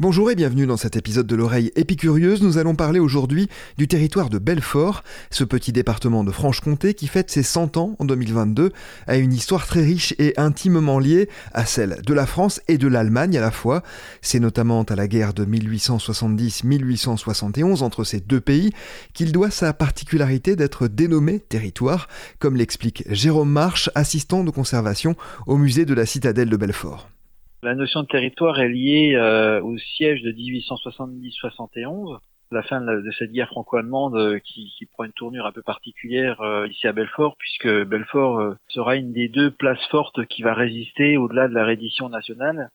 Bonjour et bienvenue dans cet épisode de l'oreille épicurieuse. Nous allons parler aujourd'hui du territoire de Belfort, ce petit département de Franche-Comté qui fête ses 100 ans en 2022, a une histoire très riche et intimement liée à celle de la France et de l'Allemagne à la fois. C'est notamment à la guerre de 1870-1871 entre ces deux pays qu'il doit sa particularité d'être dénommé territoire, comme l'explique Jérôme Marche, assistant de conservation au musée de la citadelle de Belfort. La notion de territoire est liée euh, au siège de 1870-71, la fin de, cette guerre franco-allemande euh, qui, prend une tournure un peu particulière euh, ici à Belfort, puisque Belfort sera une des deux places fortes qui va résister au-delà de la reddition nationale.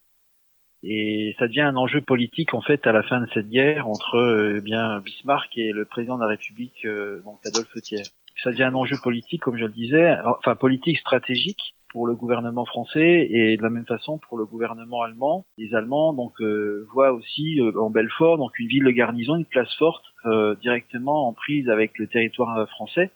Et ça devient un enjeu politique en fait à la fin de cette guerre entre eh bien Bismarck et le président de la République, donc Adolphe Thiers. Ça devient un enjeu politique, comme je le disais, enfin politique stratégique, pour le gouvernement français et de la même façon pour le gouvernement allemand. Les Allemands donc euh, voient aussi euh, en Belfort donc une ville de garnison, une place forte euh, directement en prise avec le territoire français.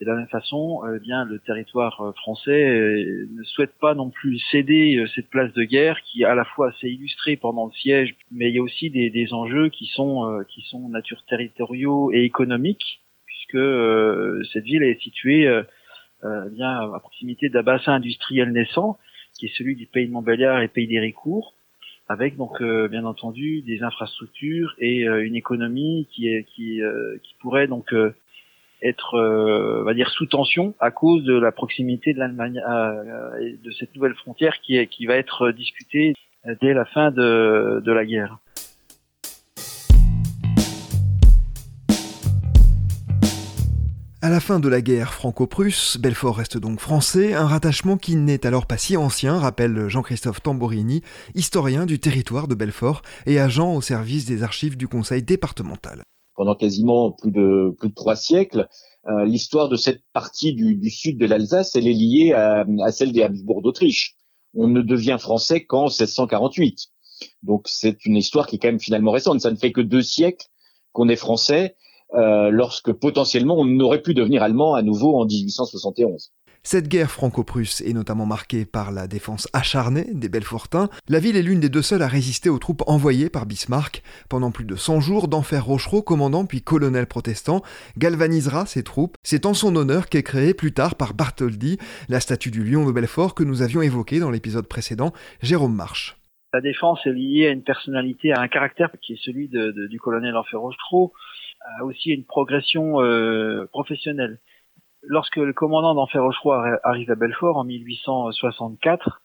Et de la même façon, bien le territoire français ne souhaite pas non plus céder cette place de guerre qui à la fois assez illustrée pendant le siège, mais il y a aussi des, des enjeux qui sont qui sont nature territoriaux et économiques puisque cette ville est située euh, bien à proximité d'un bassin industriel naissant, qui est celui du pays de Montbéliard et pays d'Héricourt, avec donc euh, bien entendu des infrastructures et euh, une économie qui est qui qui pourrait donc être on va dire sous tension à cause de la proximité de l'Allemagne et de cette nouvelle frontière qui est qui va être discutée dès la fin de de la guerre. À la fin de la guerre franco-prusse, Belfort reste donc français, un rattachement qui n'est alors pas si ancien, rappelle Jean-Christophe Tamborini, historien du territoire de Belfort et agent au service des archives du conseil départemental. Pendant quasiment plus de, plus de trois siècles, euh, l'histoire de cette partie du, sud de l'Alsace, elle est liée à, à celle des Habsbourg d'Autriche. On ne devient français qu'en 1648. Donc c'est une histoire qui est quand même finalement récente. Ça ne fait que deux siècles qu'on est français euh, lorsque potentiellement on aurait pu devenir allemand à nouveau en 1871. Cette guerre franco-prusse est notamment marquée par la défense acharnée des Belfortins. La ville est l'une des deux seules à résister aux troupes envoyées par Bismarck. Pendant plus de 100 jours, d'Enfer Rochereau, commandant puis colonel protestant, galvanisera ses troupes. C'est en son honneur qu'est créée plus tard par Bartholdi la statue du lion de Belfort que nous avions évoquée dans l'épisode précédent, Jérôme Marche. La défense est liée à une personnalité, à un caractère qui est celui du colonel Enfer Rochereau a aussi une progression euh, professionnelle. Lorsque le commandant d'Enfer Rocheroy arrive à Belfort en 1864,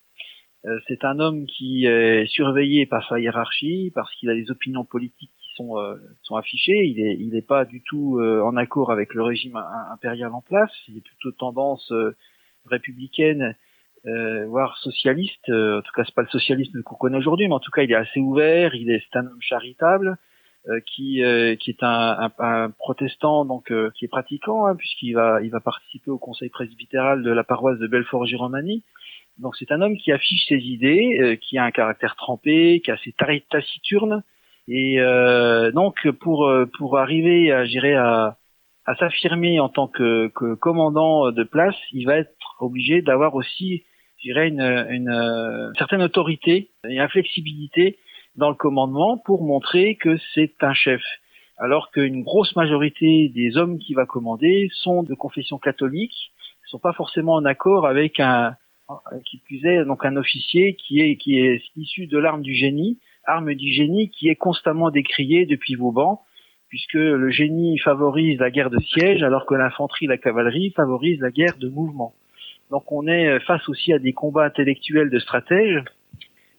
euh, c'est un homme qui est surveillé par sa hiérarchie parce qu'il a des opinions politiques qui sont, euh, sont affichées. Il n'est il est pas du tout en accord avec le régime impérial en place. Il est plutôt tendance républicaine, voire socialiste. en tout cas, c'est pas le socialisme qu'on connaît aujourd'hui, mais en tout cas, il est assez ouvert. Il est, c'est un homme charitable. Euh, qui euh, qui est un, un, protestant donc euh, qui est pratiquant hein, puisqu'il va il va participer au conseil presbytéral de la paroisse de Belfort-Giromanie. Donc c'est un homme qui affiche ses idées, qui a un caractère trempé, qui a ses taciturnes et donc pour pour arriver à gérer à à s'affirmer en tant que, que, commandant de place, il va être obligé d'avoir aussi, je dirais, une, une, certaine autorité et inflexibilité dans le commandement pour montrer que c'est un chef. Alors qu'une grosse majorité des hommes qui va commander sont de confession catholique, ne sont pas forcément en accord avec un, qui plus est, donc un officier qui est, qui est issu de l'arme du génie, arme du génie qui est constamment décriée depuis Vauban, puisque le génie favorise la guerre de siège, alors que l'infanterie, la cavalerie favorise la guerre de mouvement. Donc on est face aussi à des combats intellectuels de stratèges,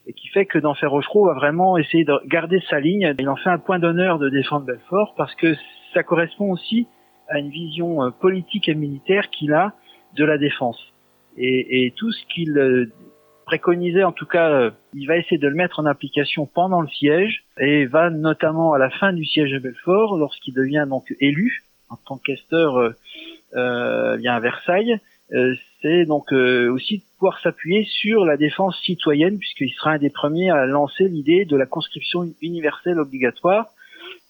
et qui fait que d'Enfer Rochereau va vraiment essayer de garder sa ligne. Il en fait un point d'honneur de défendre Belfort parce que ça correspond aussi à une vision euh, politique et militaire qu'il a de la défense. Et, et tout ce qu'il euh, préconisait, en tout cas, euh, il va essayer de le mettre en application pendant le siège et va notamment à la fin du siège de Belfort, lorsqu'il devient donc élu en tant qu'esteur euh, à Versailles, euh, c'est donc euh, aussi de pouvoir s'appuyer sur la défense citoyenne, puisqu'il sera un des premiers à lancer l'idée de la conscription universelle obligatoire.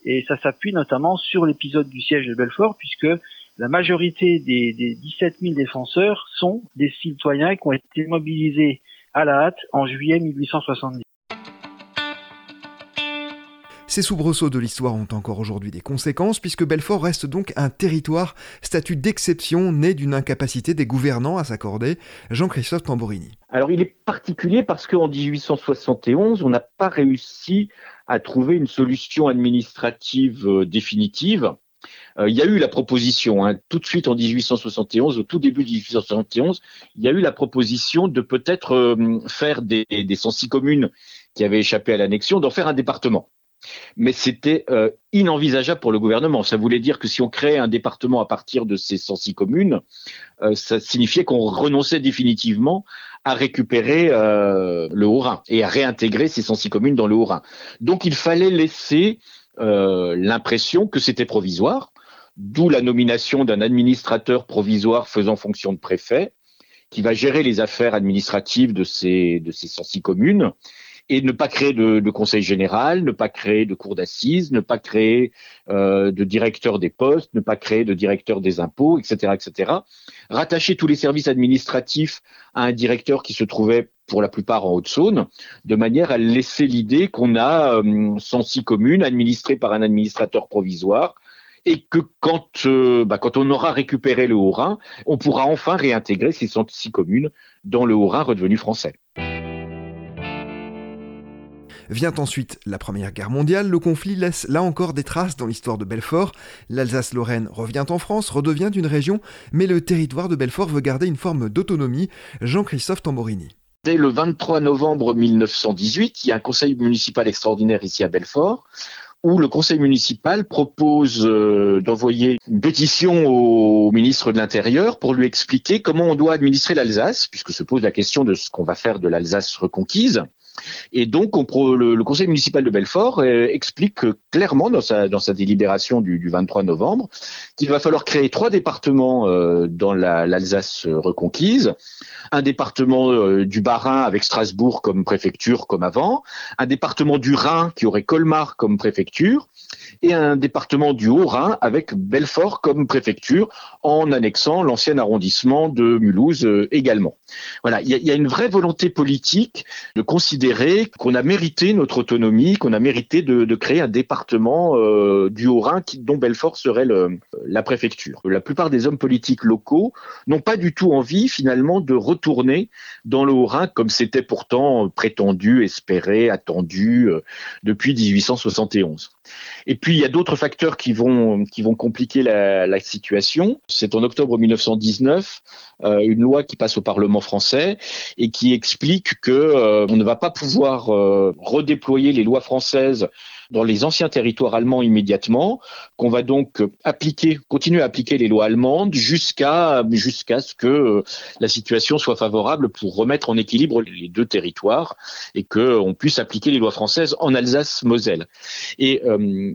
Et ça s'appuie notamment sur l'épisode du siège de Belfort, puisque la majorité des, des 17 000 défenseurs sont des citoyens qui ont été mobilisés à la hâte en juillet 1870. Ces soubresauts de l'histoire ont encore aujourd'hui des conséquences puisque Belfort reste donc un territoire statut d'exception né d'une incapacité des gouvernants à s'accorder. Jean-Christophe Tamborini. Alors il est particulier parce qu'en 1871, on n'a pas réussi à trouver une solution administrative euh, définitive. Euh, il y a eu la proposition, hein, tout de suite en 1871, au tout début de 1871, il y a eu la proposition de peut-être euh, faire des, des sensi communes qui avaient échappé à l'annexion, d'en faire un département. Mais c'était euh, inenvisageable pour le gouvernement. Ça voulait dire que si on créait un département à partir de ces sensi communes, euh, ça signifiait qu'on renonçait définitivement à récupérer euh, le Haut-Rhin et à réintégrer ces sensi communes dans le Haut-Rhin. Donc il fallait laisser l'impression que c'était provisoire, d'où la nomination d'un administrateur provisoire faisant fonction de préfet, qui va gérer les affaires administratives de ces, de ces sensi communes et ne pas créer de, conseil général, ne pas créer de cour d'assises, ne pas créer euh, de directeur des postes, ne pas créer de directeur des impôts, etc., etc. Rattacher tous les services administratifs à un directeur qui se trouvait pour la plupart en Haute-Saône, de manière à laisser l'idée qu'on a euh, 106 communes administrées par un administrateur provisoire et que quand, euh, bah, quand on aura récupéré le Haut-Rhin, on pourra enfin réintégrer ces 106 communes dans le Haut-Rhin redevenu français. Vient ensuite la Première Guerre mondiale, le conflit laisse là encore des traces dans l'histoire de Belfort. L'Alsace-Lorraine revient en France, redevient une région, mais le territoire de Belfort veut garder une forme d'autonomie. Jean-Christophe Tamborini. Dès le 23 novembre 1918, il y a un conseil municipal extraordinaire ici à Belfort où le conseil municipal propose euh, d'envoyer une pétition au ministre de l'Intérieur pour lui expliquer comment on doit administrer l'Alsace, puisque se pose la question de ce qu'on va faire de l'Alsace reconquise. Et donc, on, le, conseil municipal de Belfort euh, explique clairement dans sa, délibération du, du 23 novembre qu'il va falloir créer trois départements euh, dans l'Alsace reconquise, un département euh, du Bas-Rhin avec Strasbourg comme préfecture comme avant, un département du Rhin qui aurait Colmar comme préfecture, et un département du Haut-Rhin avec Belfort comme préfecture en annexant l'ancien arrondissement de Mulhouse euh, également. Voilà, il y, a une vraie volonté politique de considérer qu'on a mérité notre autonomie, qu'on a mérité de, créer un département euh, du Haut-Rhin dont Belfort serait le, la préfecture. La plupart des hommes politiques locaux n'ont pas du tout envie finalement de retourner dans le Haut-Rhin comme c'était pourtant prétendu, espéré, attendu euh, depuis 1871. Et puis il y a d'autres facteurs qui vont compliquer la, la situation. C'est en octobre 1919 euh, une loi qui passe au Parlement français et qui explique que euh, on ne va pas pouvoir euh, redéployer les lois françaises dans les anciens territoires allemands immédiatement, qu'on va donc appliquer, continuer à appliquer les lois allemandes jusqu'à jusqu'à ce que la situation soit favorable pour remettre en équilibre les deux territoires et que on puisse appliquer les lois françaises en Alsace-Moselle. Et euh,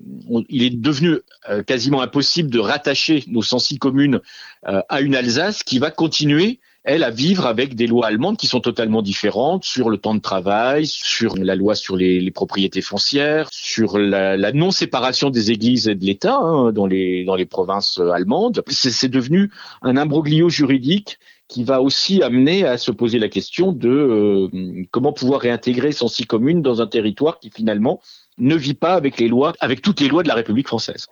il est devenu euh, quasiment impossible de rattacher nos 106 communes euh, à une Alsace qui va continuer elle, à vivre avec des lois allemandes qui sont totalement différentes sur le temps de travail, sur la loi sur les, propriétés foncières, sur la, non-séparation des églises et de l'État hein, dans, les, dans les provinces allemandes. C'est devenu un imbroglio juridique qui va aussi amener à se poser la question de euh, comment pouvoir réintégrer son six communes dans un territoire qui finalement ne vit pas avec les lois, avec toutes les lois de la République française.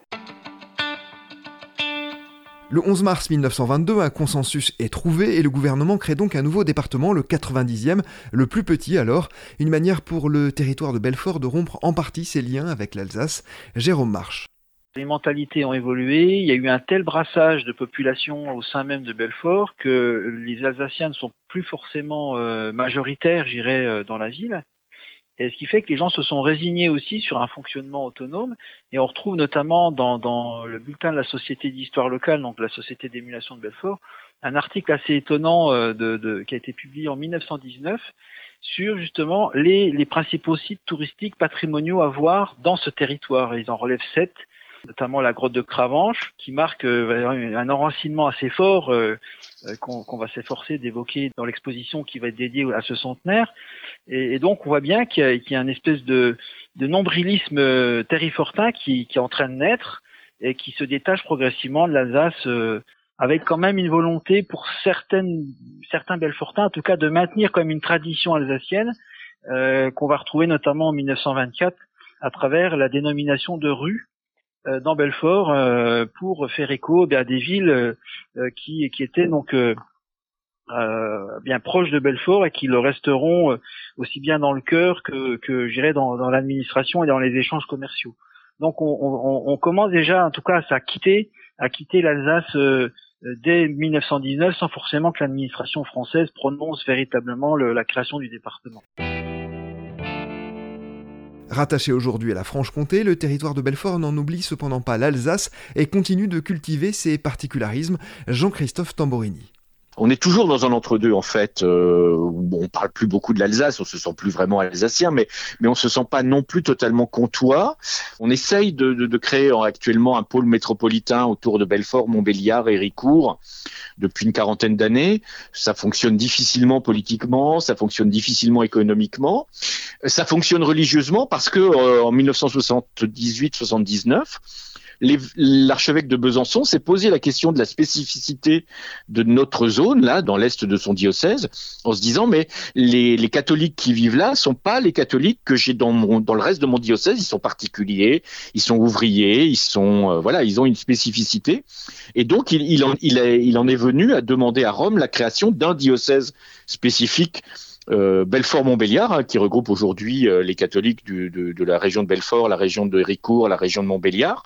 Le 11 mars 1922, un consensus est trouvé et le gouvernement crée donc un nouveau département, le 90e, le plus petit alors, une manière pour le territoire de Belfort de rompre en partie ses liens avec l'Alsace. Jérôme Marche. Les mentalités ont évolué, il y a eu un tel brassage de population au sein même de Belfort que les Alsaciens ne sont plus forcément euh, majoritaires, j'irais, euh, dans la ville. Et ce qui fait que les gens se sont résignés aussi sur un fonctionnement autonome. Et on retrouve notamment dans, le bulletin de la Société d'histoire locale, donc la Société d'émulation de Belfort, un article assez étonnant euh, qui a été publié en 1919 sur justement les, les principaux sites touristiques patrimoniaux à voir dans ce territoire. Ils en relèvent sept notamment la grotte de Cravanche, qui marque euh, un enracinement assez fort euh, euh, qu'on qu va s'efforcer d'évoquer dans l'exposition qui va être dédiée à ce centenaire. Et, donc on voit bien qu'il y, a une espèce de, nombrilisme terrifortin qui, qui est en train de naître et qui se détache progressivement de l'Alsace avec quand même une volonté pour certaines, certains Belfortins, en tout cas, de maintenir comme une tradition alsacienne euh, qu'on va retrouver notamment en 1924 à travers la dénomination de rue dans Belfort pour faire écho eh à des villes qui, qui étaient donc bien proches de Belfort et qui le resteront aussi bien dans le cœur que, que j'irais dans, dans l'administration et dans les échanges commerciaux. Donc on, on, on, commence déjà, en tout cas, à quitter, à quitter l'Alsace euh, dès 1919 sans forcément que l'administration française prononce véritablement la création du département. Rattaché aujourd'hui à la Franche-Comté, le territoire de Belfort n'en oublie cependant pas l'Alsace et continue de cultiver ses particularismes. Jean-Christophe Tamborini on est toujours dans un entre-deux en fait. Euh, on parle plus beaucoup de l'Alsace, on se sent plus vraiment alsacien, mais mais on se sent pas non plus totalement comtois. On essaye de, de, de créer actuellement un pôle métropolitain autour de Belfort, Montbéliard et Ricourt depuis une quarantaine d'années. Ça fonctionne difficilement politiquement, ça fonctionne difficilement économiquement, ça fonctionne religieusement parce que euh, en 1978-79 l'archevêque de Besançon s'est posé la question de la spécificité de notre zone, là, dans l'est de son diocèse, en se disant, mais les, catholiques qui vivent là sont pas les catholiques que j'ai dans, mon, dans le reste de mon diocèse, ils sont particuliers, ils sont ouvriers, ils sont, euh, voilà, ils ont une spécificité. Et donc, il, en, il, en est venu à demander à Rome la création d'un diocèse spécifique euh, Belfort-Montbéliard, hein, qui regroupe aujourd'hui euh, les catholiques du, de, de, la région de Belfort, la région de Ricourt, la région de Montbéliard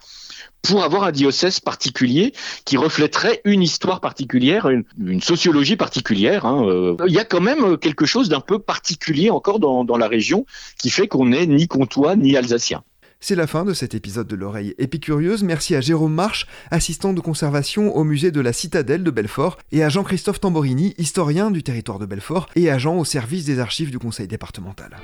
pour avoir un diocèse particulier qui reflèterait une histoire particulière, une, sociologie particulière. Hein, euh. Il y a quand même quelque chose d'un peu particulier encore dans, la région qui fait qu'on n'est ni comtois ni alsacien. C'est la fin de cet épisode de l'oreille épicurieuse. Merci à Jérôme Marche, assistant de conservation au musée de la Citadelle de Belfort, et à Jean-Christophe Tamborini, historien du territoire de Belfort et agent au service des archives du conseil départemental.